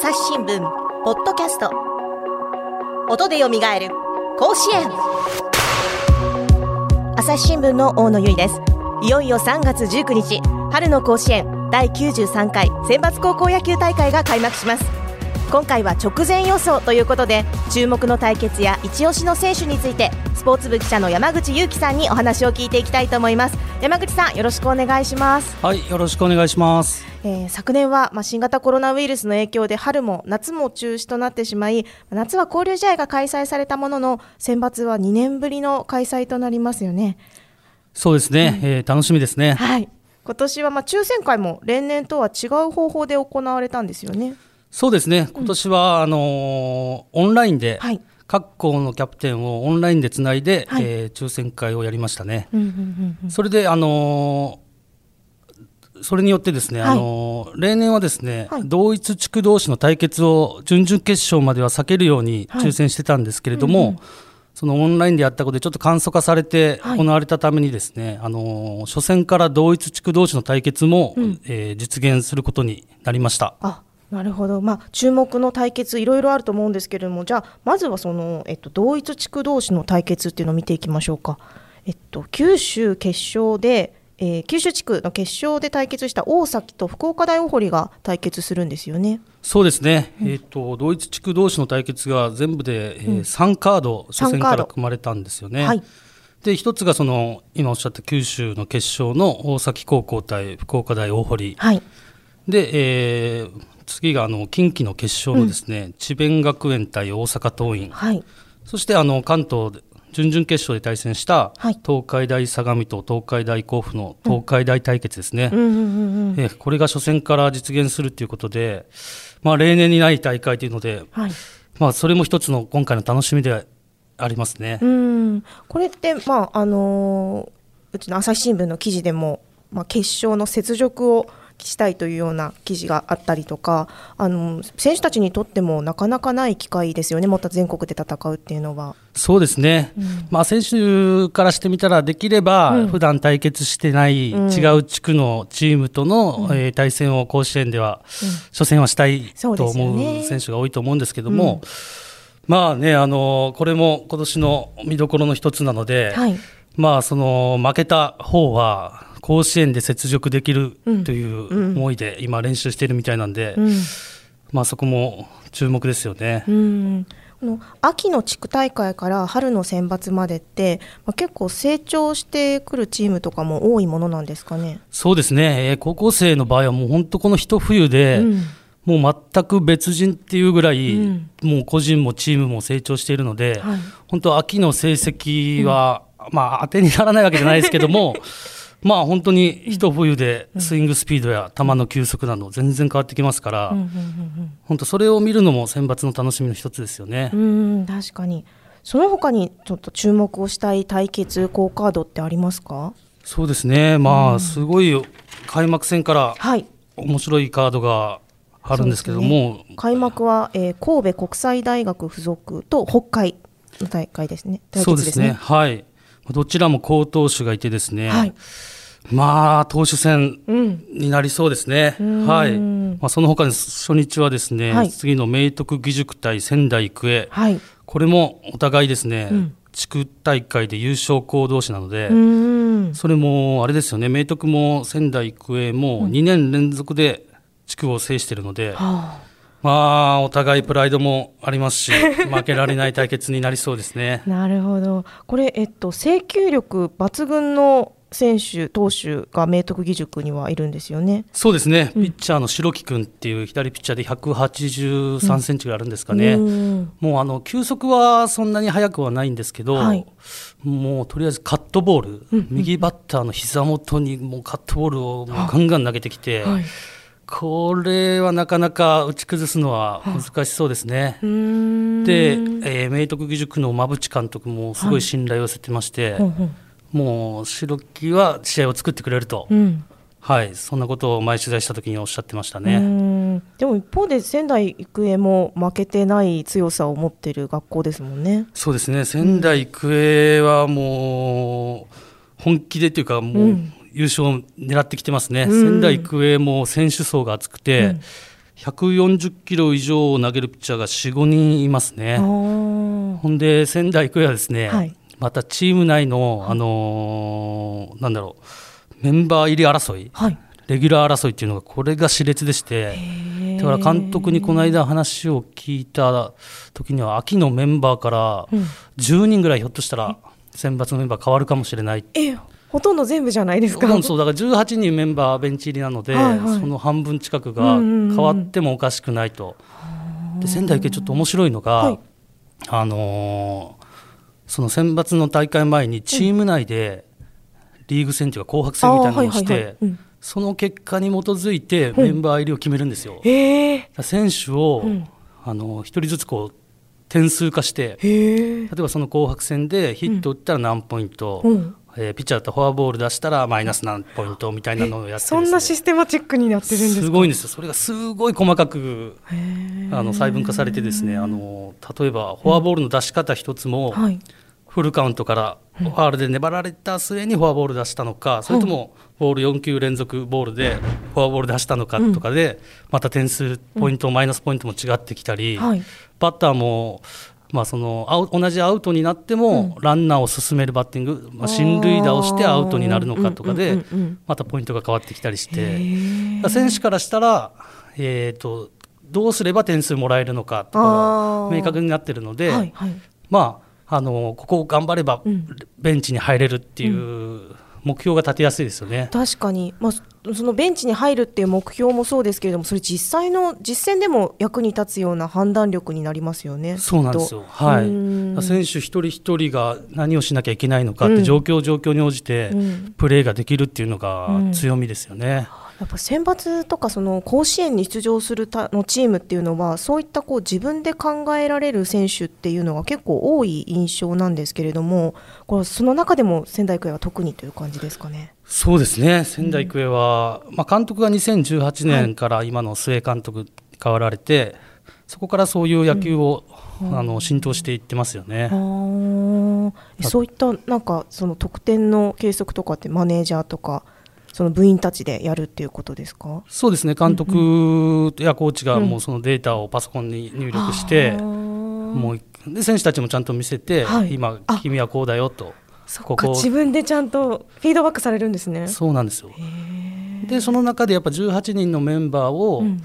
朝日新聞ポッドキャスト。音でよみがえる甲子園。朝日新聞の大野由依です。いよいよ3月19日春の甲子園第93回選抜高校野球大会が開幕します。今回は直前予想ということで注目の対決や一押しの選手についてスポーツ部記者の山口裕樹さんにお話を聞いていきたいと思います。山口さんよろしくお願いします。はいよろしくお願いします。えー、昨年は、まあ、新型コロナウイルスの影響で春も夏も中止となってしまい夏は交流試合が開催されたものの選抜は2年ぶりの開催となりますよね。そうですね、うん、えー、楽しみですね。はい。今年はまあ抽選会も例年とは違う方法で行われたんですよね。そうですね。今年は、うん、あのー、オンラインで、はい。各校のキャプテンをオンラインでつないで、はい、えー、抽選会をやりましたね。それで、あのそれによってですね、はい、あの例年はですね、はい、同一地区同士の対決を準々決勝までは避けるように抽選してたんですけれども、はいうんうん、そのオンラインでやったことでちょっと簡素化されて行われたためにですね、あの初戦から同一地区同士の対決も、うん、えー、実現することになりました。あなるほど、まあ、注目の対決いろいろあると思うんですけれどもじゃあまずはその、えっと、同一地区同士の対決っていうのを見ていきましょうか。えっと、九州決勝でえー、九州地区の決勝で対決した大崎と福岡大大堀が対決するんですよね。そうですね、うん、えーと、同一地区同士の対決が全部で、えー、3カード、初戦から組まれたんですよね。はい、で一つがその今おっしゃった九州の決勝の大崎高校対福岡大大堀、はい、で、えー、次があの近畿の決勝のですね、うん、智弁学園対大阪桐蔭、はい、そしてあの関東準々決勝で対戦した東海大相模と東海大甲府の東海大対決ですね、これが初戦から実現するということで、まあ、例年にない大会というので、はい、まあ、それも一つの今回の楽しみでありますね。うん。これって、まああのうちの朝日新聞の記事でも、まあ、決勝の雪辱をしたいというような記事があったりとかあの選手たちにとってもなかなかない機会ですよね、また全国で戦うっていうのは。そうですね、うん、まあ、選手からしてみたら、できれば、普段対決してない違う地区のチームとの、うん、えー、対戦を甲子園では、うん、初戦はしたいと思う選手が多いと思うんですけども、まあね、あのこれも今年の見どころの一つなので、はい、まあ、その負けた方は、甲子園で雪辱できるという思いで今練習しているみたいなんで、うん、まあ、そこも注目ですよね。うん。の秋の地区大会から春の選抜までって、まあ、結構成長してくるチームとかも多いものなんですかね？そうですね、えー、高校生の場合はもう本当この一冬で、うん、もう全く別人っていうぐらい、うん、もう個人もチームも成長しているので、はい、本当秋の成績は、まあ当てにならないわけじゃないですけども まあ本当に一冬でスイングスピードや球の球速など全然変わってきますから、本当それを見るのも選抜の楽しみの一つですよね。うん確かに。その他にちょっと注目をしたい対決好カードってありますか？そうですね。まあすごい開幕戦から面白いカードがあるんですけども、ね、開幕は、えー、神戸国際大学附属と北海の大会ですね。そうですね。はいどちらも好投手がいてですね、はい、まあ投手戦になりそうですね、うん、はい、まあ、その他に初日はですね、はい、次の明徳義塾対仙台育英、はい、これもお互いですね、うん、地区大会で優勝校同士なので、それもあれですよね。明徳も仙台育英も2年連続で地区を制しているので、はあまあ、お互いプライドもありますし、負けられない対決になりそうですね。なるほど。これ、えっと、制球力抜群の選手、投手が明徳義塾にはいるんですよね。そうですね、ピッチャーの白木君っていう左ピッチャーで183センチがあるんですかね、うん、もうあの球速はそんなに速くはないんですけど、はい、もうとりあえずカットボール、うん、右バッターの膝元にもうカットボールをガンガン投げてきて。はいこれはなかなか打ち崩すのは難しそうですね。で、えー、明徳義塾の馬淵監督もすごい信頼を寄せてまして、はい、もう白木は試合を作ってくれると、うん、はい、そんなことを前取材した時におっしゃってましたね。でも一方で仙台育英も負けてない強さを持っている学校ですもんね。そうですね。仙台育英はもう本気でというかもう、うん優勝を狙ってきてますね、うん、仙台育英も選手層が厚くて、うん、140キロ以上を投げるピッチャーが4、5人いますね。ほんで仙台育英はですね、はい、またチーム内の、あのー、なんだろうメンバー入り争い、はい、レギュラー争いっていうのがこれが熾烈でしてだから監督にこの間話を聞いた時には秋のメンバーから10人ぐらいひょっとしたら選抜のメンバー変わるかもしれない。えほとんど全部じゃないですか。そうだから18人メンバーベンチ入りなので、はいはい、その半分近くが変わってもおかしくないと。で仙台育英ちょっと面白いのが、はい、あのー、その選抜の大会前にチーム内でリーグ戦というか紅白戦みたいなのをして、その結果に基づいてメンバー入りを決めるんですよ。うん、選手を、うん、あの一人ずつこう点数化して例えばその紅白戦でヒット打ったら何ポイント、うん、えー、ピッチャーだとフォアボール出したらマイナス何ポイントみたいなのをやって、そんなシステマチックになってるんですすごいんですよ。それがすごい細かくあの細分化されてですね。あの例えばフォアボールの出し方一つも、はい。フルカウントからファールで粘られた末にフォアボール出したのか、それともボール4球連続ボールでフォアボール出したのかとかで、また点数ポイント、マイナスポイントも違ってきたり、バッターもまあ、その同じアウトになってもランナーを進めるバッティング、まあ、進塁打をしてアウトになるのかとかでまたポイントが変わってきたりして。選手からしたら、えーと、どうすれば点数もらえるのかとか明確になってるので、まああのここを頑張ればベンチに入れるっていう。目標が立てやすいですよね。確かに、まあ、そのベンチに入るっていう目標もそうですけれどもそれ実際の実戦でも役に立つような判断力になりますよねそうなんですよ、はい、選手一人一人が何をしなきゃいけないのかって、状況状況に応じてプレーができるっていうのが強みですよね。うんやっぱ選抜とかその甲子園に出場するたのチームっていうのはそういったこう自分で考えられる選手っていうのが結構多い印象なんですけれどもこれその中でも仙台育英は特にという感じですかね？そうですね仙台育英は、うん、まあ、監督が2018年から今の須江監督変わられて、はい、そこからそういう野球を、うん、あの浸透していってますよね。そういったなんかその得点の計測とかってマネージャーとかその部員たちでやるっていうことですか？そうですね。監督やコーチがもうそのデータをパソコンに入力して、うん、もうで選手たちもちゃんと見せて、はい、今君はこうだよとここ自分でちゃんとフィードバックされるんですね。そうなんですよ。でその中でやっぱ18人のメンバーを、うん、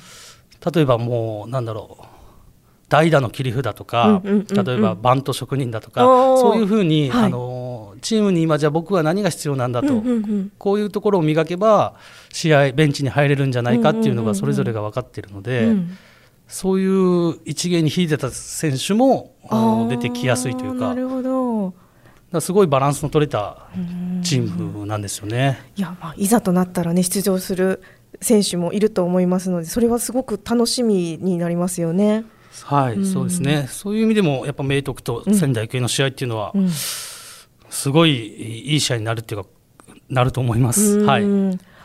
例えばもうなんだろう代打の切り札とか、例えばバント職人だとかそういうふうに、はい、あのチームに今じゃあ僕は何が必要なんだと、こういうところを磨けば試合ベンチに入れるんじゃないかっていうのがそれぞれが分かっているので、そういう一芸に秀でた選手も出てきやすいというか。なるほど。すごいバランスの取れたチームなんですよね。いや、まあ、いざとなったらね出場する選手もいると思いますのでそれはすごく楽しみになりますよね。はい、うん、そうですね。そういう意味でもやっぱ明徳と仙台育英の試合っていうのは、すごいいい試合になるっていうかなると思います。はい。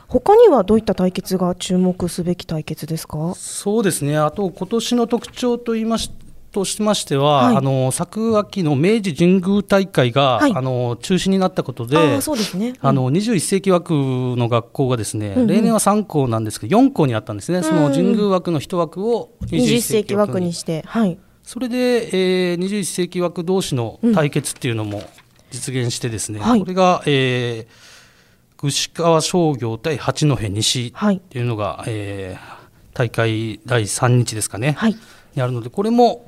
他にはどういった対決が注目すべき対決ですか？そうですね。あと今年の特徴といいましとしましては、はい、あの昨秋の明治神宮大会が、はい、あの中止になったことで、そうですね、うん、あの21世紀枠の学校がですね、うんうん、例年は3校なんですけど4校にあったんですね、その神宮枠の1枠を21世紀枠に。して、はい、それで、えー、21世紀枠同士の対決っていうのも実現してですね、うん、これが、えー、串川商業対八戸西っていうのが、はい、えー、大会第3日ですかね。はい。にあるのでこれも、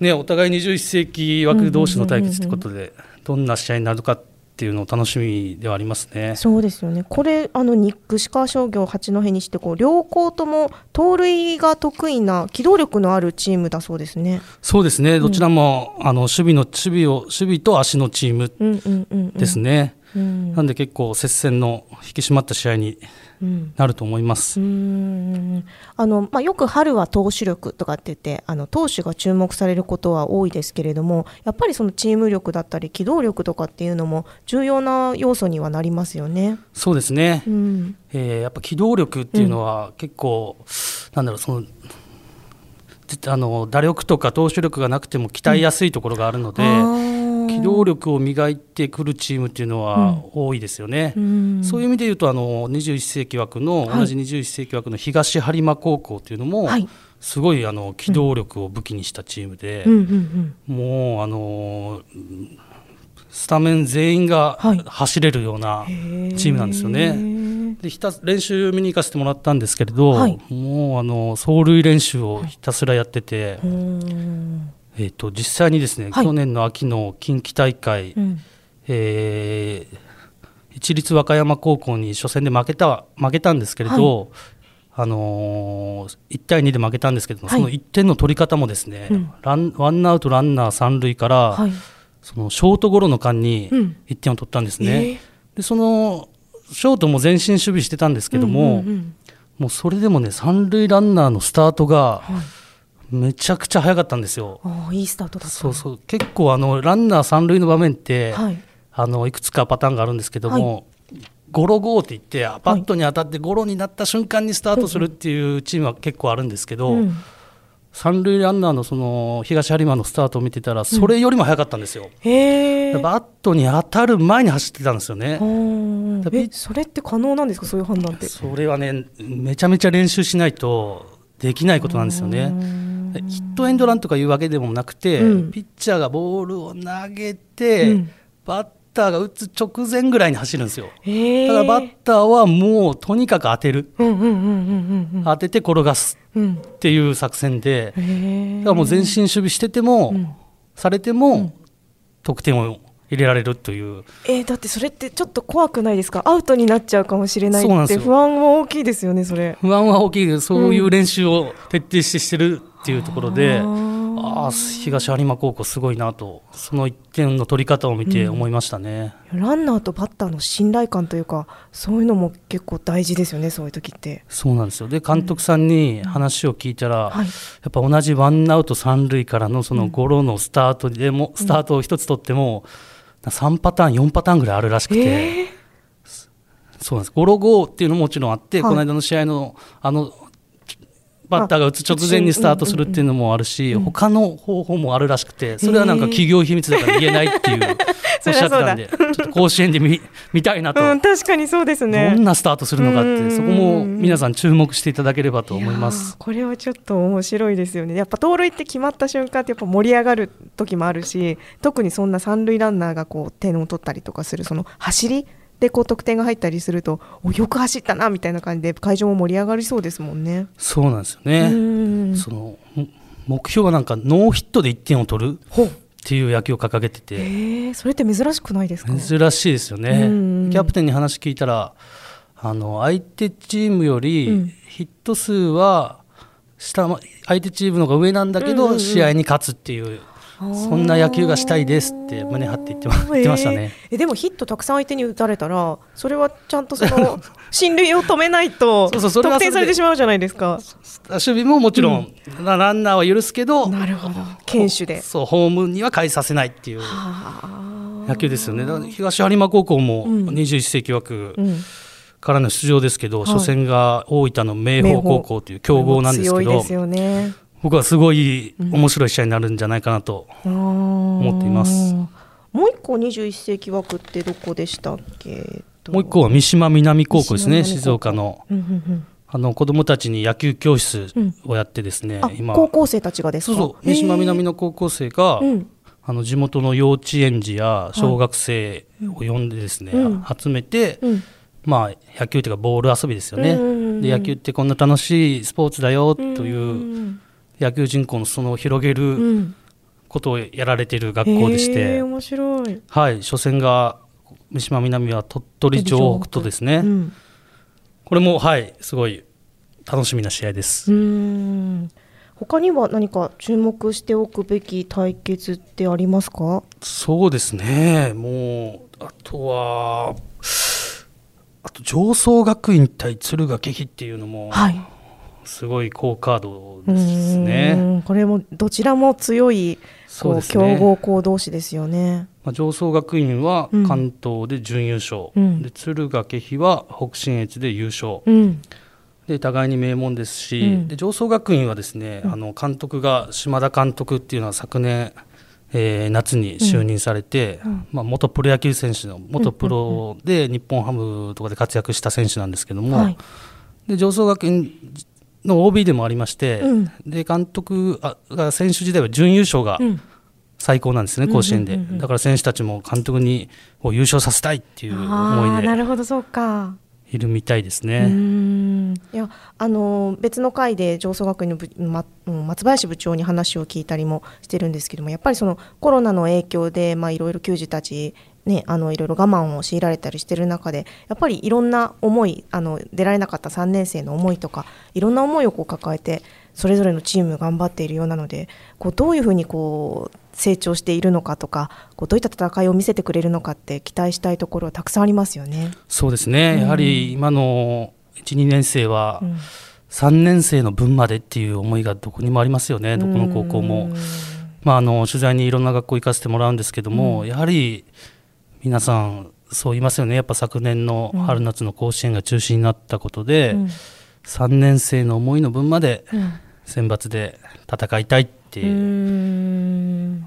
ね、お互い21世紀枠同士の対決ということでどんな試合になるかっていうのを楽しみではありますね。そうですよね。これあのニック川商業八戸にしてこう両校とも盗塁が得意な機動力のあるチームだそうですね。そうですね。どちらも、うん、あの守備の守備を守備と足のチームですね。なんで結構接戦の引き締まった試合になると思います。あのまあ、よく春は投手力とかって言ってあの投手が注目されることは多いですけれどもやっぱりそのチーム力だったり機動力とかっていうのも重要な要素にはなりますよね。そうですね、うん、えー、やっぱ機動力っていうのは結構、うん、なんだろうそのあの打力とか投手力がなくても鍛えやすいところがあるので、うん、機機動力を磨いてくるチームっていうのは多いですよね。うん、そういう意味で言うとあの21世紀枠の、同じ21世紀枠の東播磨高校っていうのも、はい、すごいあの機動力を武器にしたチームで、もうあのスタメン全員が走れるようなチームなんですよね。はい、でひた練習見に行かせてもらったんですけれど、はい、もうあの走塁練習をひたすらやってて、えーと、実際にですね、去年の秋の近畿大会、うん、えー、一律和歌山高校に初戦で負けた負けたんですけれど、あのー、1対2で負けたんですけど、はい、その1点の取り方もですね、うん、ランワンアウトランナー三塁から、はい、そのショートゴロの間に1点を取ったんですね。うんえー、でそのショートも前進守備してたんですけども、うんうんうん、もうそれでもね三塁ランナーのスタートが、めちゃくちゃ早かったんですよ。いいスタートだそうそう結構あのランナー三塁の場面って、はい、あのいくつかパターンがあるんですけども、ゴロゴーって言ってバットに当たってゴロになった瞬間にスタートするっていうチームは結構あるんですけど、うん、三塁ランナーのその東播磨のスタートを見てたらそれよりも速かったんですよ。うん、バットに当たる前に走ってたんですよね。えそれって可能なんですか？そういう判断って。それはねめちゃめちゃ練習しないとできないことなんですよね。ヒットエンドランとかいうわけでもなくて、うん、ピッチャーがボールを投げて、バッターが打つ直前ぐらいに走るんですよ。だからバッターはもうとにかく当てる、当てて転がすっていう作戦で、だからもう前進守備してても、うん、されても、得点を入れられるという、えー、だってそれってちょっと怖くないですか？アウトになっちゃうかもしれないって不安は大きいですよねそれ。不安は大きい。そういう練習を徹底してしてるっていうところで、うんああ東有馬高校すごいなとその1点の取り方を見て思いましたね、うん、ランナーとバッターの信頼感というかそういうのも結構大事ですよねそういう時って。そうなんですよ。で監督さんに話を聞いたら、うんはい、やっぱ同じワンアウト三塁からのそのゴロのスタートでも、スタートを1つ取っても3パターン4パターンぐらいあるらしくて、えー。そうなんです。ゴロ5っていうのももちろんあって、はい、この間の試合のあのバッターが打つ直前にスタートするっていうのもあるし、うんうん、他の方法もあるらしくてそれはなんか企業秘密だから言えないっていう おっしゃってたんでちょっと甲子園で見見たいなと、うん、確かにそうですね。どんなスタートするのかってそこも皆さん注目していただければと思います。これはちょっと面白いですよね。やっぱ盗塁って決まった瞬間ってやっぱ盛り上がる時もあるし特にそんな三塁ランナーがこう点を取ったりとかするその走りでこう得点が入ったりするとおよく走ったなみたいな感じで会場も盛り上がりそうですもんね。そうなんですよね。その目標はなんかノーヒットで1点を取るっていう野球を掲げてて、えー、それって珍しくないですか？珍しいですよね。キャプテンに話聞いたらあの相手チームよりヒット数は下相手チームの方が上なんだけど、試合に勝つっていうそんな野球がしたいですって胸張って言ってましたね、えー、でもヒットたくさん相手に打たれたらそれはちゃんとその 進塁を止めないとそうそう得点されてしまうじゃないですか。守備ももちろん、うん、ランナーは許すけどなるほど堅守でそうホームには返させないっていう野球ですよね東有馬高校も21世紀枠、うんからの出場ですけど、初戦が大分の明豊高校という強豪なんですけど、ね、僕はすごい面白い試合になるんじゃないかなと思っています。もう一個21世紀枠ってどこでしたっけ？もう一個は三島南高校ですね静岡の。あの子供たちに野球教室をやってですね、うん、今。高校生たちがですか？そう三島南の高校生が、あの地元の幼稚園児や小学生を呼んでですね、うん、集めて、うん、まあ野球というかボール遊びですよね、で野球ってこんな楽しいスポーツだよという野球人口の裾野を広げることをやられている学校でして、面白い、はい、初戦が三島南は鳥取城北とですね、うん、これもはいすごい楽しみな試合です。うん。他には何か注目しておくべき対決ってありますか？そうですね。もうあとはあと上層学院対敦賀気比っていうのも、はい、すごい好カードですね。これもどちらも強いこう、強豪校同士ですよね。まあ、上層学院は関東で準優勝、うん、で敦賀気比は北信越で優勝、うん、で互いに名門ですし、うん、で上層学院はですね、あの監督が島田監督っていうのは昨年えー、夏に就任されて、うん、まあ、元プロ野球選手の元プロで日本ハムとかで活躍した選手なんですけども、はい、で上層学院の OB でもありまして、うん、で監督が選手時代は準優勝が最高なんですね、甲子園で、だから選手たちも監督に優勝させたいっていう思いで。なるほどそうか。いるみたいですね。いやあの別の回で上層学院の部、ま、松林部長に話を聞いたりもしてるんですけどもやっぱりそのコロナの影響でいろいろ球児たちね、あのいろいろ我慢を強いられたりしてる中でやっぱりいろんな思いあの出られなかった3年生の思いとかいろんな思いをこう抱えてそれぞれのチーム頑張っているようなのでこうどういうふうにこう成長しているのかとかこうどういった戦いを見せてくれるのかって期待したいところはたくさんありますよね。そうですね、うん、やはり今の1、2年生は、3年生の分までっていう思いがどこにもありますよね、どこの高校も。まあ、あの取材にいろんな学校行かせてもらうんですけども、うん、やはり皆さんそう言いますよね。やっぱ昨年の春夏の甲子園が中止になったことで、うん、3年生の思いの分まで選抜で戦いたいって言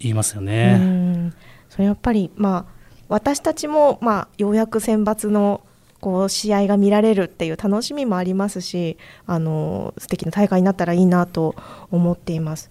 いますよね。それやっぱり、まあ、私たちも、まあ、ようやく選抜のこう試合が見られるっていう楽しみもありますしあの素敵な大会になったらいいなと思っています。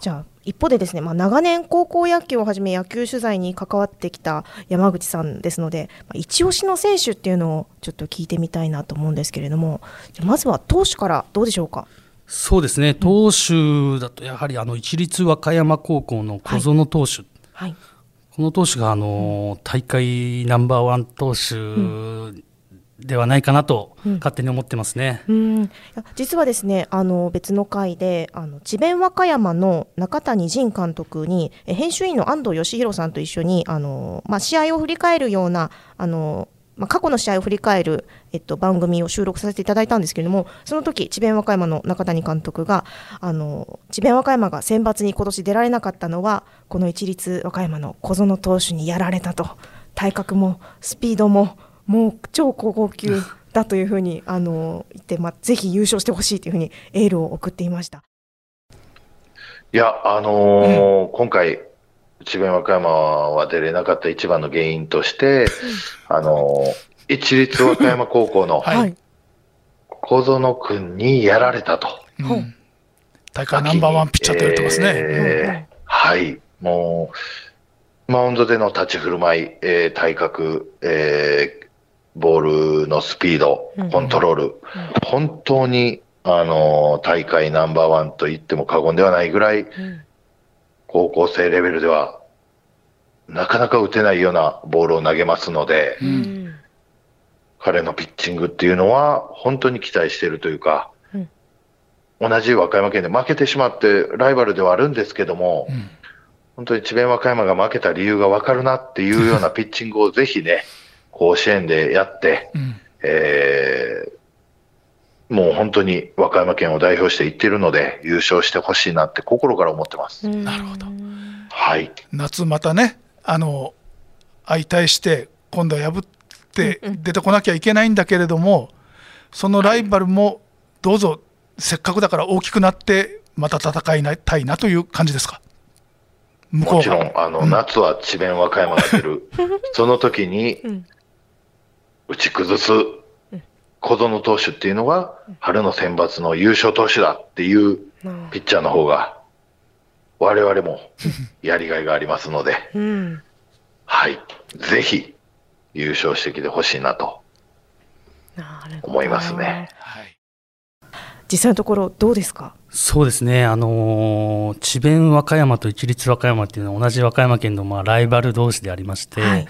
じゃあ一方でですね、まあ、長年高校野球をはじめ野球取材に関わってきた山口さんですので、まあ、一押しの選手っていうのをちょっと聞いてみたいなと思うんですけれどもまずは投手からどうでしょうか？そうですね。投手だとやはりあの一律和歌山高校の小園投手、はい、はい、この投手があの大会ナンバーワン投手ではないかなと勝手に思ってますね、うん、うん、実はですねあの別の回であの智弁和歌山の中谷仁監督に編集員の安藤義弘さんと一緒にあの、まあ、試合を振り返るようなあのまあ、過去の試合を振り返る、えっと、番組を収録させていただいたんですけれどもその時智弁和歌山の中谷監督があの智弁和歌山が選抜に今年出られなかったのはこの一律和歌山の小園投手にやられたと。体格もスピードももう超高校級だというふうにあの言って、まあ、ぜひ優勝してほしいというふうにエールを送っていました。いや、あのーうん、今回、智弁和歌山は出れなかった一番の原因として、あのー、一律和歌山高校の小園君にやられたと。うん、大会ナンバーワンピッチャーって言ってますね。えー、はい、もう、マウンドでの立ち振る舞い、えー、体格、えー、ボールのスピード、コントロール、うん。うん、本当に、あの、大会ナンバーワンと言っても過言ではないぐらい、高校生レベルでは、なかなか打てないようなボールを投げますので、うん、彼のピッチングっていうのは、本当に期待しているというか、同じ和歌山県で負けてしまって、ライバルではあるんですけども、本当に智弁和歌山が負けた理由が分かるなっていうようなピッチングをぜひね、甲子園でやって、うん、えー、もう本当に和歌山県を代表していっているので、優勝してほしいなって心から思ってます。なるほど。はい。夏またね、あの、相対して、今度は破って出てこなきゃいけないんだけれども、そのライバルもどうぞ、せっかくだから大きくなって、また戦いたいなという感じですか？もちろん、あの、うん、夏は智弁和歌山が出る。その時に、打ち崩す小園投手っていうのが、春の選抜の優勝投手だっていうピッチャーの方が、我々もやりがいがありますので、はい、ぜひ優勝してきてほしいなと思いますね。実際のところどうですか？そうですね、あのー、智弁和歌山と一律和歌山っていうのは同じ和歌山県のまあライバル同士でありまして、はい、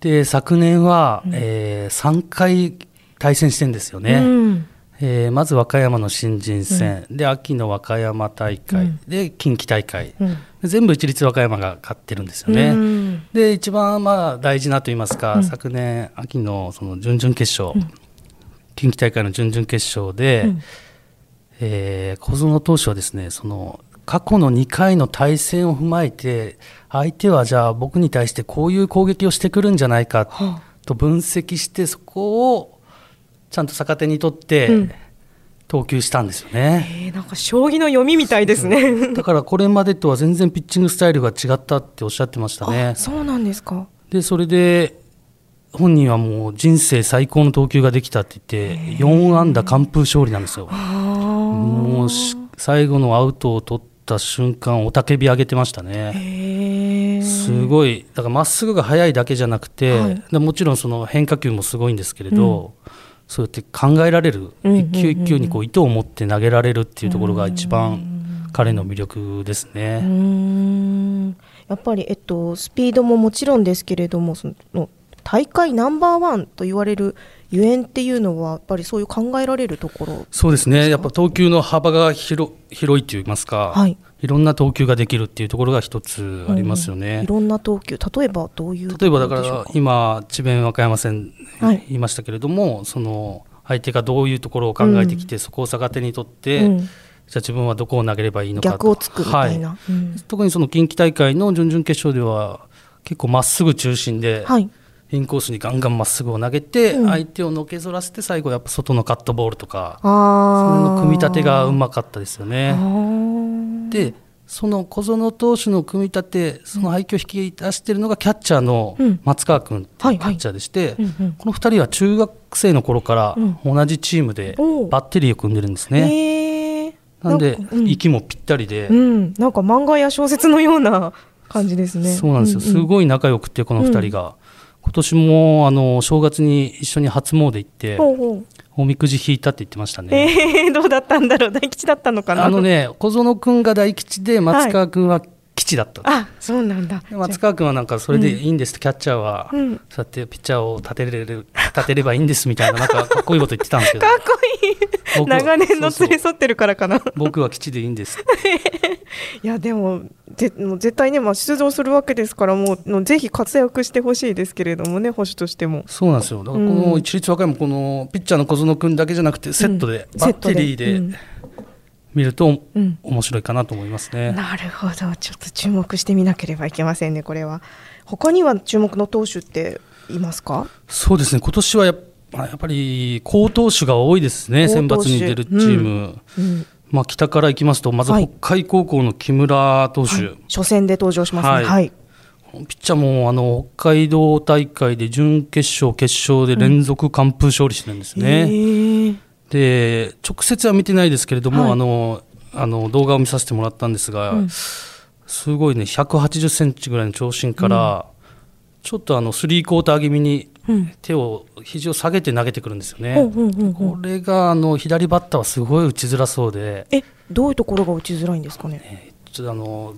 で昨年は、うん、えー、3回対戦してんですよね。うん。えー、まず和歌山の新人戦、うん、で秋の和歌山大会、うん、で近畿大会、うん、全部一律和歌山が勝ってるんですよね。ん、で一番まあ大事なと言いますか、うん、昨年秋のその準々決勝、うん、近畿大会の準々決勝で、うん、えー、小園投手はですねその過去の2回の対戦を踏まえて相手はじゃあ僕に対してこういう攻撃をしてくるんじゃないかと分析してそこをちゃんと逆手にとって、投球したんですよね、えー、なんか将棋の読みみたいですね。だからこれまでとは全然ピッチングスタイルが違ったっておっしゃってましたね。そうなんですか。でそれで本人はもう人生最高の投球ができたって言って4安打完封勝利なんですよ。もう最後のアウトを取った瞬間雄たけび上げてましたね。すごいだからまっすぐが速いだけじゃなくて、はい、もちろんその変化球もすごいんですけれど、うん。そうやって考えられる、一球一球にこう意図を持って投げられるっていうところが一番彼の魅力ですね。やっぱり、えっと、スピードももちろんですけれどもその大会ナンバーワンと言われるゆえんっていうのはやっぱりそういう考えられるところそうですね。やっぱ投球の幅が広広いといいますか、はい、いろんな投球ができるっていうところが一つありますよね、うん、いろんな投球。例えばどういう例えばだから今智弁和歌山戦言いましたけれども、はい、その相手がどういうところを考えてきて、うん、そこを逆手にとって、うん、じゃあ自分はどこを投げればいいのか逆をつくみたいな、はい、特にその近畿大会の準々決勝では結構まっすぐ中心で、はいインコースにガンガンまっすぐを投げて、うん、相手をのけぞらせて最後やっぱ外のカットボールとかその組み立てがうまかったですよね。でその小園投手の組み立てその配球を引き出しているのがキャッチャーの松川君キャッチャーでして、この2人は中学生の頃から同じチームでバッテリーを組んでるんですね。なんで、息もぴったりで、うん、なんか漫画や小説のような感じですね。そうなんですよ、すごい仲良くてこの2人が。今年もあの正月に一緒に初詣行っておみくじ引いたって言ってましたね。えー、どうだったんだろう大吉だったのかな。あのね小園君が大吉で松川君は吉だった、はい、あそうなんだ。松川君はなんかそれでいいんです、うん、キャッチャーは、うん、そうやってピッチャーを立てれる立てればいいんですみたいななんか かっこいいこと言ってたんですけど。かっこいい。長年の連れ添ってるからかな。僕は基地でいいんです。いやでもぜもう絶対ね、まあ、出場するわけですからもうぜひ活躍してほしいですけれどもね保守としても。そうなんですよ。だからこの一律和歌山このピッチャーの小園君だけじゃなくてセットで、バッテリーで、見ると、うん、面白いかなと思いますね。なるほど、ちょっと注目してみなければいけませんね、これは。他には注目の投手っていますか？そうですね、今年はややっぱり好投手が多いですね、選抜に出るチーム。うん。うん、まあ、北からいきますと、まず北海高校の木村投手、はい。はい、初戦で登場しますね。はい、ピッチャーもあの北海道大会で準決勝、決勝で連続完封勝利してるんですね。うんで直接は見てないですけれども、はい、あのあの動画を見させてもらったんですが、うん、すごいね180センチぐらいの長身から、うん、ちょっとあのスリークォーター気味に手を、肘を下げて投げてくるんですよね。これがあの左バッターはすごい打ちづらそうで。えどういうところが打ちづらいんですかね？えちょっとあの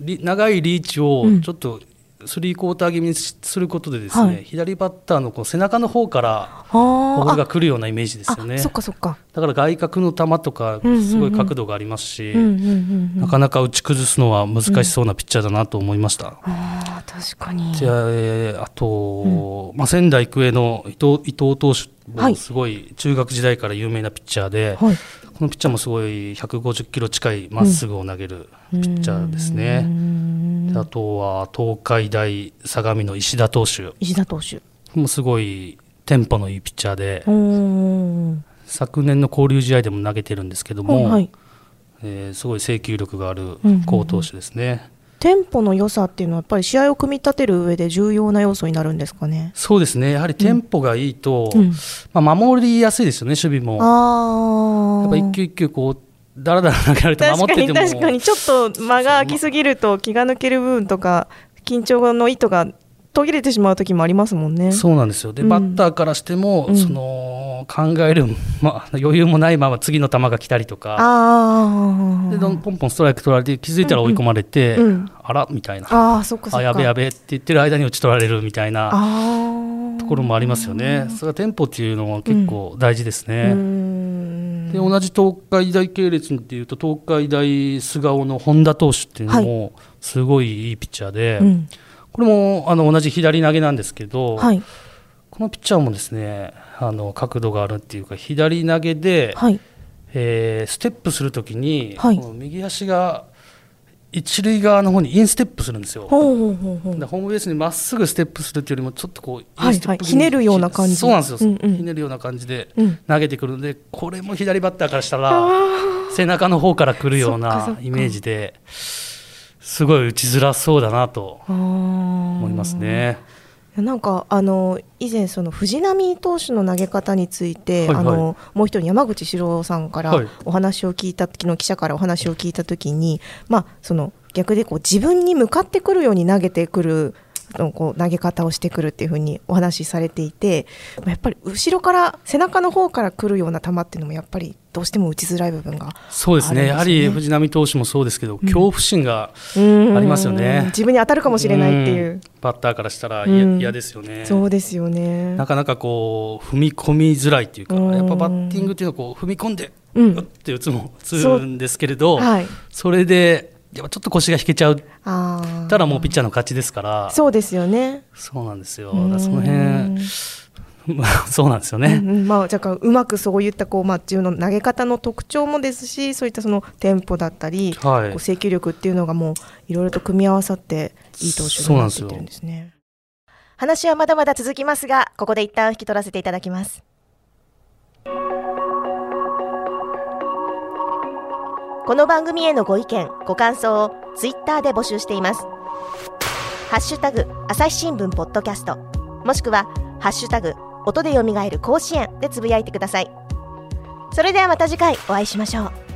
長いリーチをちょっとスリークォーター気味にすることでですね、はい、左バッターのこう背中の方からボー。ルが来るようなイメージですよね。そっかそっか。だから外角の球とかすごい角度がありますし、なかなか打ち崩すのは難しそうなピッチャーだなと思いました。うん、あ確かに。じゃあ,、えー、あと、うん、まあ、仙台育英の伊藤伊藤投手もすごい中学時代から有名なピッチャーで、はい、このピッチャーもすごい150キロ近いまっすぐを投げるピッチャーですね。あとは東海大相模の石田投手。石田投手もすごいテンポのいいピッチャーで、昨年の交流試合でも投げてるんですけども、はい、えー、すごい制球力がある好投手ですね。うんうんうんテンポの良さっていうのはやっぱり試合を組み立てる上で重要な要素になるんですかね？そうですね。やはりテンポがいいと、うん、まあ守りやすいですよね守備も。あやっぱ一球一球こうだらだら投げられて守ってても。確かにちょっと間が空きすぎると気が抜ける部分とか緊張の意図が途切れてしまう時もありますもんね。そうなんですよ。で、うん、バッターからしても、うん、その考える、まあ、余裕もないまま次の球が来たりとか。でどんポンポンストライク取られて気づいたら追い込まれて、うん。うん、あらみたいな。あそっかあやべやべって言ってる間に打ち取られるみたいなところもありますよね。それはテンポっていうのは結構大事ですね。で同じ東海大系列っていうと東海大菅生の本田投手っていうのもすごいいいピッチャーで。はいこれもあの同じ左投げなんですけど、はい、このピッチャーもですねあの角度があるっていうか左投げで、はい、えー、ステップするときに、はい、この右足が一塁側の方にインステップするんですよ。ほうほうほうほう。ホームベースにまっすぐステップするというよりもちょっとこうはいはい、ひねるような感じ。そうなんですよ、うんうん、ひねるような感じで投げてくるので、これも左バッターからしたら背中の方からくるようなイメージですごい打ちづらそうだなと思いますね。なんかあの以前その藤浪投手の投げ方について、はいはい、あのもう一人山口史郎さんからお話を聞いた、はい、昨日記者からお話を聞いた時に、まあその逆でこう自分に向かってくるように投げてくるのこう投げ方をしてくるっていうふうにお話しされていてやっぱり後ろから背中の方から来るような球っていうのもやっぱりどうしても打ちづらい部分が、ね、そうですね。やはり藤浪投手もそうですけど、うん、恐怖心がありますよね。自分に当たるかもしれないっていう。バッターからしたら嫌ですよね。そうですよね。なかなかこう踏み込みづらいっていうかやっぱバッティングっていうのはこう踏み込んで、うん、って打つも打つんですけれど、はい、それでやっぱちょっと腰が引けちゃうたらもうピッチャーの勝ちですから。そうですよね。そうなんですよ。その辺まあ、そうなんですよね、うんまあ、じゃあうまくそういったこう、まあ、自分の投げ方の特徴もですしそういったそのテンポだったり、はい、こう制球力っていうのがもういろいろと組み合わさっていい投手になっていってるんですね。話はまだまだ続きますがここで一旦引き取らせていただきます。この番組へのご意見、ご感想をツイッターで募集しています。ハッシュタグ、朝日新聞ポッドキャスト、もしくは、ハッシュタグ、音でよみがえる甲子園でつぶやいてください。それではまた次回お会いしましょう。